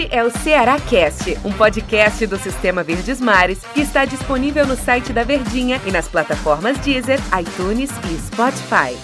Este é o Ceará Cast, um podcast do Sistema Verdes Mares que está disponível no site da Verdinha e nas plataformas Deezer, iTunes e Spotify.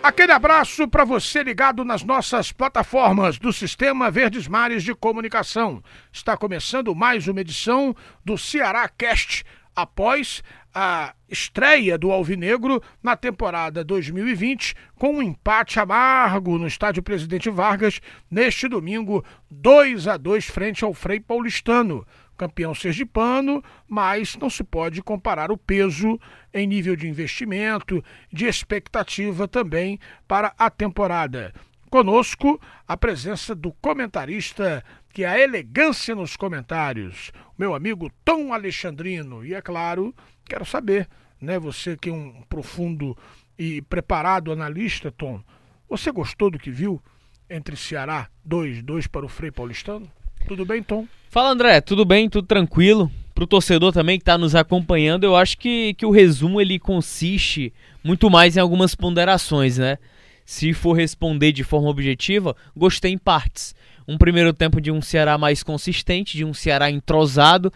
Aquele abraço para você ligado nas nossas plataformas do Sistema Verdes Mares de Comunicação. Está começando mais uma edição do Ceará Cast após a estreia do Alvinegro na temporada 2020 com um empate amargo no estádio Presidente Vargas neste domingo 2 a 2 frente ao Frei Paulistano. Campeão sergipano, mas não se pode comparar o peso em nível de investimento, de expectativa também para a temporada. Conosco, a presença do comentarista que a elegância nos comentários, meu amigo Tom Alexandrino. E é claro, quero saber, né, você que é um profundo e preparado analista, Tom, você gostou do que viu entre Ceará 2, 2 para o Frei Paulistano? Tudo bem, Tom? Fala, André, tudo bem, tudo tranquilo. Para o torcedor também que está nos acompanhando, eu acho que, que o resumo ele consiste muito mais em algumas ponderações, né? Se for responder de forma objetiva, gostei em partes um primeiro tempo de um Ceará mais consistente, de um Ceará entrosado,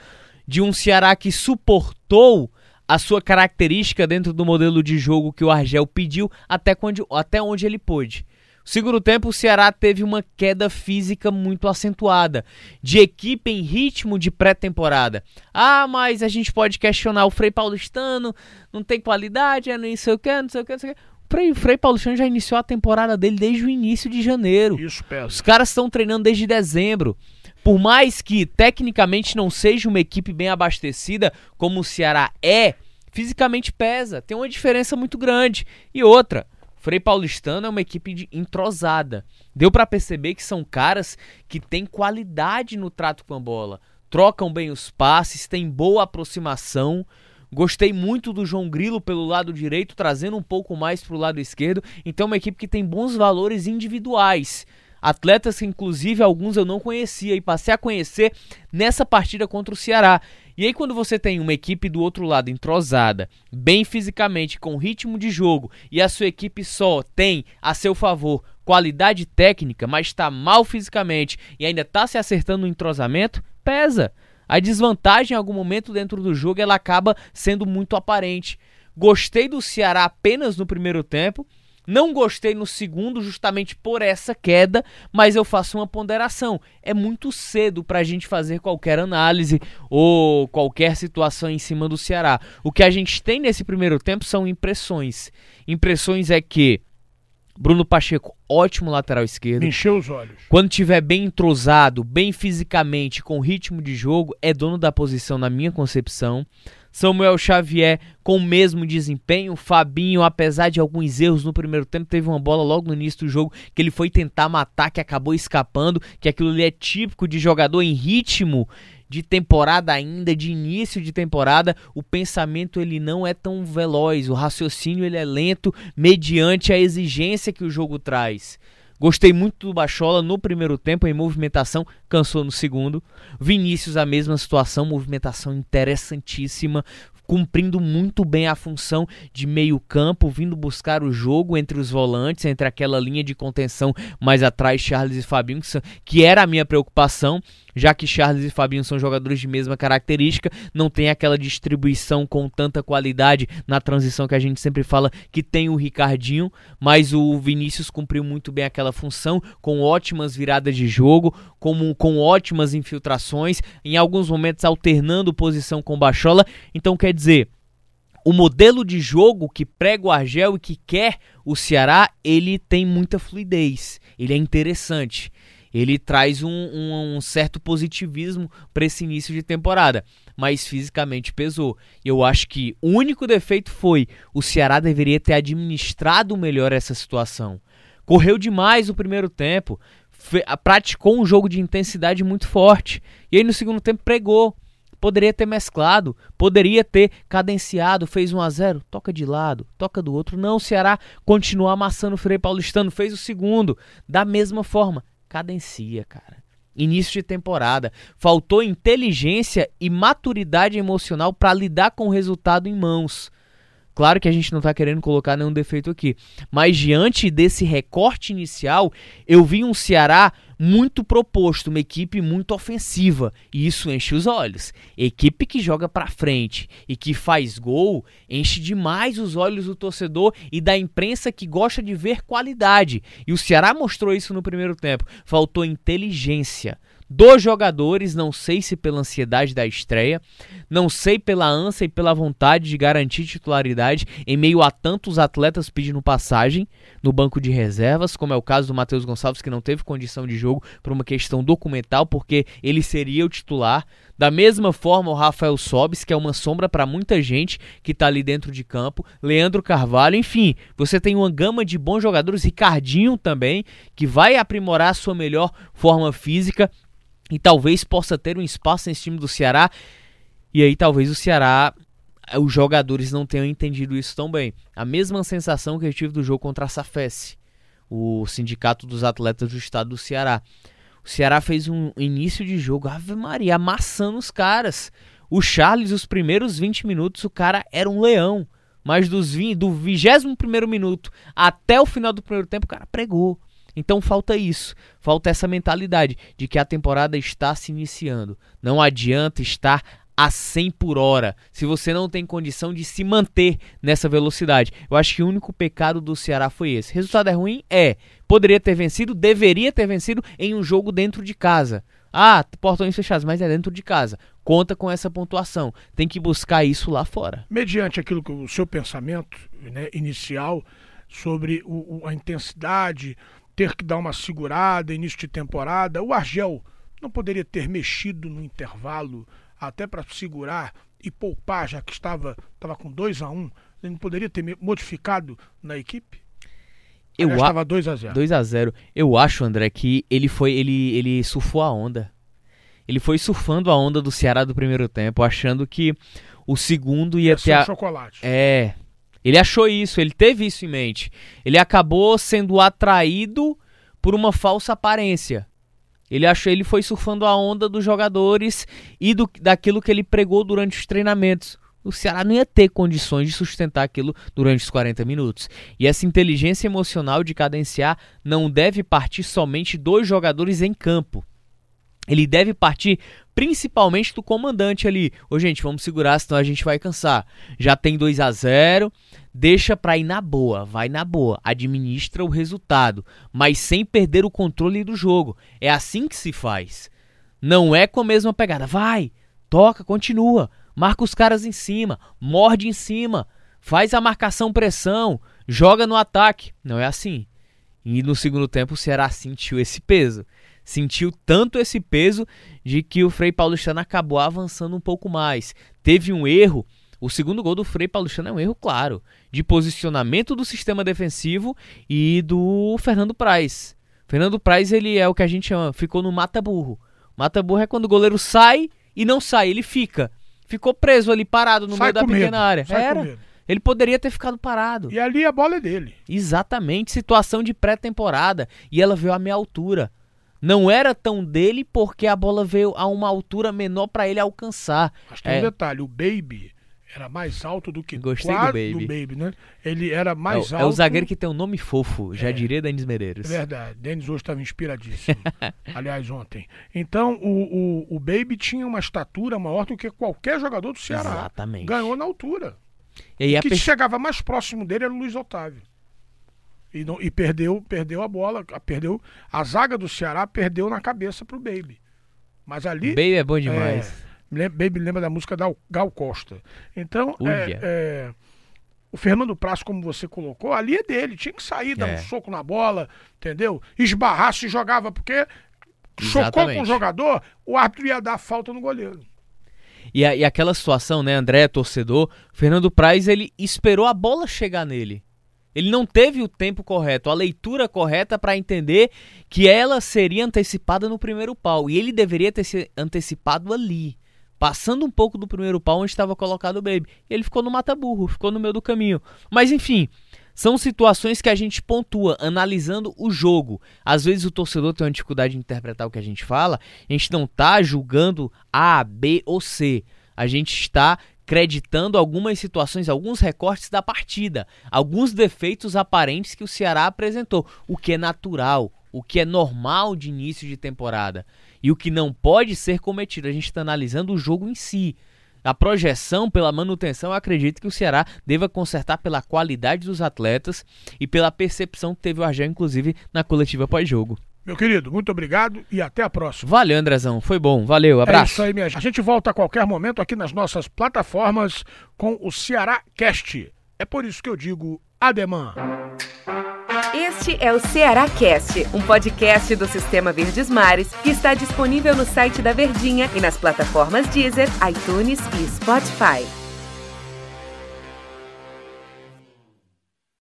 de um Ceará que suportou a sua característica dentro do modelo de jogo que o Argel pediu até, quando, até onde ele pôde. Segundo tempo, o Ceará teve uma queda física muito acentuada, de equipe em ritmo de pré-temporada. Ah, mas a gente pode questionar o Frei Paulistano, não tem qualidade, é não sei o que, não sei o que, não sei o que. Frei, Frei Paulistano já iniciou a temporada dele desde o início de janeiro. Isso, pesa. Os caras estão treinando desde dezembro. Por mais que tecnicamente não seja uma equipe bem abastecida, como o Ceará é, fisicamente pesa. Tem uma diferença muito grande. E outra, Frei Paulistano é uma equipe de entrosada. Deu para perceber que são caras que têm qualidade no trato com a bola. Trocam bem os passes, têm boa aproximação. Gostei muito do João Grilo pelo lado direito, trazendo um pouco mais para o lado esquerdo. Então, é uma equipe que tem bons valores individuais. Atletas que, inclusive, alguns eu não conhecia e passei a conhecer nessa partida contra o Ceará. E aí, quando você tem uma equipe do outro lado entrosada, bem fisicamente, com ritmo de jogo, e a sua equipe só tem a seu favor qualidade técnica, mas está mal fisicamente e ainda está se acertando no entrosamento, pesa. A desvantagem em algum momento dentro do jogo ela acaba sendo muito aparente. Gostei do Ceará apenas no primeiro tempo. Não gostei no segundo, justamente por essa queda, mas eu faço uma ponderação. É muito cedo para a gente fazer qualquer análise ou qualquer situação em cima do Ceará. O que a gente tem nesse primeiro tempo são impressões. Impressões é que Bruno Pacheco, ótimo lateral esquerdo. Me encheu os olhos. Quando tiver bem entrosado, bem fisicamente, com ritmo de jogo, é dono da posição na minha concepção. Samuel Xavier com o mesmo desempenho. Fabinho, apesar de alguns erros no primeiro tempo, teve uma bola logo no início do jogo que ele foi tentar matar, que acabou escapando, que aquilo ali é típico de jogador em ritmo de temporada ainda, de início de temporada, o pensamento ele não é tão veloz, o raciocínio ele é lento mediante a exigência que o jogo traz. Gostei muito do Bachola no primeiro tempo em movimentação, cansou no segundo. Vinícius a mesma situação, movimentação interessantíssima, cumprindo muito bem a função de meio-campo, vindo buscar o jogo entre os volantes, entre aquela linha de contenção mais atrás, Charles e Fabinho, que era a minha preocupação já que Charles e Fabinho são jogadores de mesma característica, não tem aquela distribuição com tanta qualidade na transição que a gente sempre fala que tem o Ricardinho, mas o Vinícius cumpriu muito bem aquela função, com ótimas viradas de jogo, com, com ótimas infiltrações, em alguns momentos alternando posição com Bachola, então quer dizer, o modelo de jogo que prega o Argel e que quer o Ceará, ele tem muita fluidez, ele é interessante ele traz um, um, um certo positivismo para esse início de temporada, mas fisicamente pesou. Eu acho que o único defeito foi o Ceará deveria ter administrado melhor essa situação. Correu demais o primeiro tempo, praticou um jogo de intensidade muito forte e aí no segundo tempo pregou. Poderia ter mesclado, poderia ter cadenciado, fez 1 a 0 toca de lado, toca do outro. Não, o Ceará continua amassando o Frei Paulistano, fez o segundo, da mesma forma cadencia, cara. Início de temporada. Faltou inteligência e maturidade emocional para lidar com o resultado em mãos. Claro que a gente não está querendo colocar nenhum defeito aqui, mas diante desse recorte inicial, eu vi um Ceará muito proposto, uma equipe muito ofensiva, e isso enche os olhos. Equipe que joga para frente e que faz gol, enche demais os olhos do torcedor e da imprensa que gosta de ver qualidade. E o Ceará mostrou isso no primeiro tempo. Faltou inteligência dos jogadores, não sei se pela ansiedade da estreia, não sei pela ânsia e pela vontade de garantir titularidade em meio a tantos atletas pedindo passagem no banco de reservas, como é o caso do Matheus Gonçalves, que não teve condição de jogo por uma questão documental, porque ele seria o titular. Da mesma forma, o Rafael Sobis, que é uma sombra para muita gente que está ali dentro de campo, Leandro Carvalho, enfim, você tem uma gama de bons jogadores, Ricardinho também, que vai aprimorar a sua melhor forma física e talvez possa ter um espaço nesse time do Ceará. E aí talvez o Ceará, os jogadores não tenham entendido isso tão bem. A mesma sensação que eu tive do jogo contra a Safes, o sindicato dos atletas do estado do Ceará. O Ceará fez um início de jogo, Ave Maria, amassando os caras. O Charles, os primeiros 20 minutos, o cara era um leão. Mas dos 20, do 21 minuto até o final do primeiro tempo, o cara pregou. Então falta isso, falta essa mentalidade de que a temporada está se iniciando. Não adianta estar a 100 por hora se você não tem condição de se manter nessa velocidade. Eu acho que o único pecado do Ceará foi esse. Resultado é ruim? É. Poderia ter vencido, deveria ter vencido em um jogo dentro de casa. Ah, portões fechados, mas é dentro de casa. Conta com essa pontuação. Tem que buscar isso lá fora. Mediante aquilo que o seu pensamento né, inicial sobre o, o, a intensidade, ter que dar uma segurada início de temporada. O Argel não poderia ter mexido no intervalo até para segurar e poupar, já que estava, estava com 2 a 1 um. Ele não poderia ter modificado na equipe? Eu a... estava 2 a 0. 2 a 0. Eu acho, André, que ele foi ele ele surfou a onda. Ele foi surfando a onda do Ceará do primeiro tempo, achando que o segundo ia, ia ter a... chocolate. É, ele achou isso, ele teve isso em mente. Ele acabou sendo atraído por uma falsa aparência. Ele achou, ele foi surfando a onda dos jogadores e do, daquilo que ele pregou durante os treinamentos. O Ceará não ia ter condições de sustentar aquilo durante os 40 minutos. E essa inteligência emocional de cadenciar não deve partir somente dos jogadores em campo. Ele deve partir principalmente do comandante ali. Ô, gente, vamos segurar, senão a gente vai cansar. Já tem 2 a 0 deixa pra ir na boa, vai na boa, administra o resultado, mas sem perder o controle do jogo. É assim que se faz. Não é com a mesma pegada. Vai, toca, continua, marca os caras em cima, morde em cima, faz a marcação pressão, joga no ataque. Não é assim. E no segundo tempo o Ceará sentiu esse peso sentiu tanto esse peso de que o Frei Paulistano acabou avançando um pouco mais. Teve um erro. O segundo gol do Frei Paulistano é um erro claro de posicionamento do sistema defensivo e do Fernando Praz. Fernando Praz ele é o que a gente chama, ficou no mata burro. Mata burro é quando o goleiro sai e não sai, ele fica. Ficou preso ali parado no sai meio da pequena medo, área. Era. Ele poderia ter ficado parado. E ali a bola é dele. Exatamente, situação de pré-temporada. E ela veio à minha altura não era tão dele porque a bola veio a uma altura menor para ele alcançar. Mas tem é. um detalhe, o Baby era mais alto do que Gostei do Baby. do Baby, né? Ele era mais é, alto. É o zagueiro que tem um nome fofo, já é, diria Denis Medeiros. É verdade, Denis hoje estava inspiradíssimo. aliás, ontem. Então, o, o, o Baby tinha uma estatura maior do que qualquer jogador do Ceará. Exatamente. Ganhou na altura. E aí, o que chegava mais próximo dele era o Luiz Otávio. E, não, e perdeu, perdeu a bola, perdeu a zaga do Ceará perdeu na cabeça pro Baby. Mas ali Baby é bom demais. É, Baby lembra da música da Gal Costa. Então, é, é, o Fernando Praz, como você colocou, ali é dele, tinha que sair, dar é. um soco na bola, entendeu? Esbarrar se jogava porque Exatamente. chocou com o jogador, o árbitro ia dar falta no goleiro. E, a, e aquela situação, né, André, torcedor, Fernando Praz, ele esperou a bola chegar nele. Ele não teve o tempo correto, a leitura correta para entender que ela seria antecipada no primeiro pau. E ele deveria ter se antecipado ali, passando um pouco do primeiro pau onde estava colocado o Baby. Ele ficou no mata-burro, ficou no meio do caminho. Mas enfim, são situações que a gente pontua analisando o jogo. Às vezes o torcedor tem uma dificuldade de interpretar o que a gente fala. A gente não está julgando A, B ou C. A gente está creditando algumas situações, alguns recortes da partida, alguns defeitos aparentes que o Ceará apresentou, o que é natural, o que é normal de início de temporada e o que não pode ser cometido. A gente está analisando o jogo em si. A projeção pela manutenção, eu acredito que o Ceará deva consertar pela qualidade dos atletas e pela percepção que teve o Argel, inclusive, na coletiva pós-jogo. Meu querido, muito obrigado e até a próxima. Valeu, Andrezão. Foi bom. Valeu. Abraço. É isso aí, minha gente. A gente volta a qualquer momento aqui nas nossas plataformas com o Ceará Cast. É por isso que eu digo ademã. Este é o Ceará Cast, um podcast do Sistema Verdes Mares que está disponível no site da Verdinha e nas plataformas Deezer, iTunes e Spotify.